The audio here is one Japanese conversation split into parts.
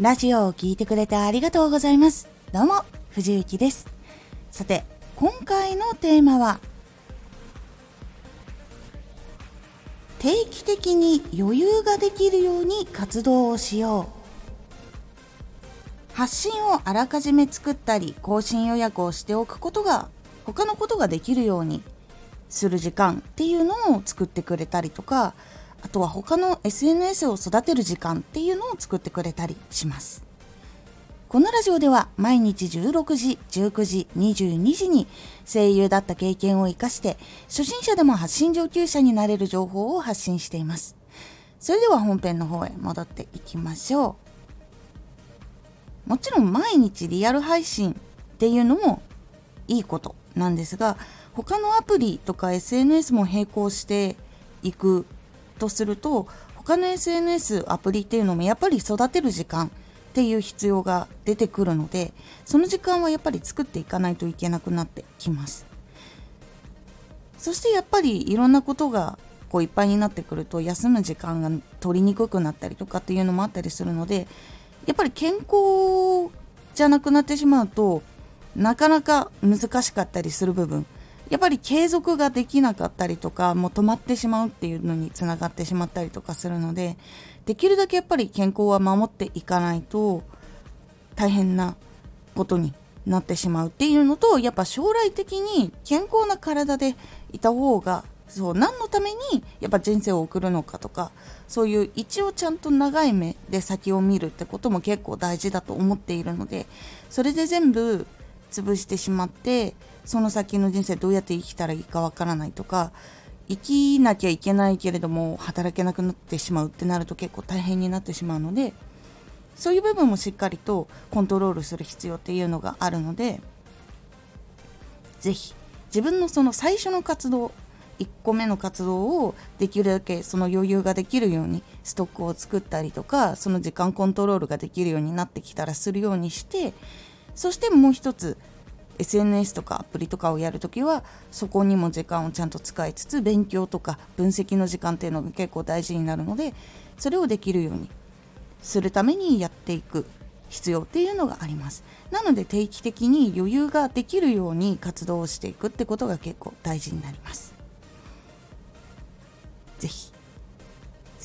ラジオを聴いてくれてありがとうございます。どうも、藤幸です。さて、今回のテーマは、定期的に余裕ができるように活動をしよう。発信をあらかじめ作ったり、更新予約をしておくことが、他のことができるようにする時間っていうのを作ってくれたりとか、あとは他の SNS を育てる時間っていうのを作ってくれたりします。このラジオでは毎日16時、19時、22時に声優だった経験を活かして初心者でも発信上級者になれる情報を発信しています。それでは本編の方へ戻っていきましょう。もちろん毎日リアル配信っていうのもいいことなんですが他のアプリとか SNS も並行していくとすると他の SNS アプリっていうのもやっぱり育てる時間っていう必要が出てくるのでその時間はやっぱり作っていかないといけなくなってきます。そしてやっぱりいろんなことがこういっぱいになってくると休む時間が取りにくくなったりとかっていうのもあったりするのでやっぱり健康じゃなくなってしまうとなかなか難しかったりする部分やっぱり継続ができなかったりとかもう止まってしまうっていうのにつながってしまったりとかするのでできるだけやっぱり健康は守っていかないと大変なことになってしまうっていうのとやっぱ将来的に健康な体でいた方がそう何のためにやっぱ人生を送るのかとかそういう一応ちゃんと長い目で先を見るってことも結構大事だと思っているのでそれで全部潰してしまってその先の人生どうやって生きたらいいかわからないとか生きなきゃいけないけれども働けなくなってしまうってなると結構大変になってしまうのでそういう部分もしっかりとコントロールする必要っていうのがあるので是非自分のその最初の活動1個目の活動をできるだけその余裕ができるようにストックを作ったりとかその時間コントロールができるようになってきたらするようにしてそしてもう一つ SNS とかアプリとかをやるときはそこにも時間をちゃんと使いつつ勉強とか分析の時間っていうのが結構大事になるのでそれをできるようにするためにやっていく必要っていうのがあります。なので定期的に余裕ができるように活動をしていくってことが結構大事になります。是非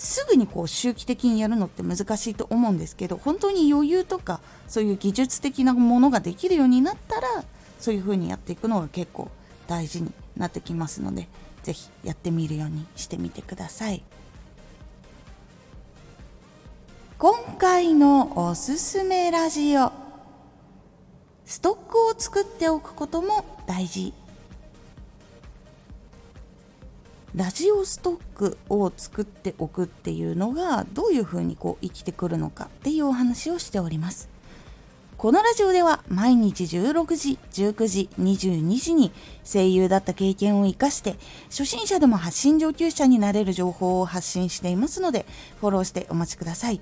すぐにこう周期的にやるのって難しいと思うんですけど本当に余裕とかそういう技術的なものができるようになったらそういう風にやっていくのが結構大事になってきますので是非やってみるようにしてみてください。今回のおすすめラジオ。ストックを作っておくことも大事ラジオストックを作っておくっていうのがどういうふうにこう生きてくるのかっていうお話をしておりますこのラジオでは毎日16時、19時、22時に声優だった経験を活かして初心者でも発信上級者になれる情報を発信していますのでフォローしてお待ちください。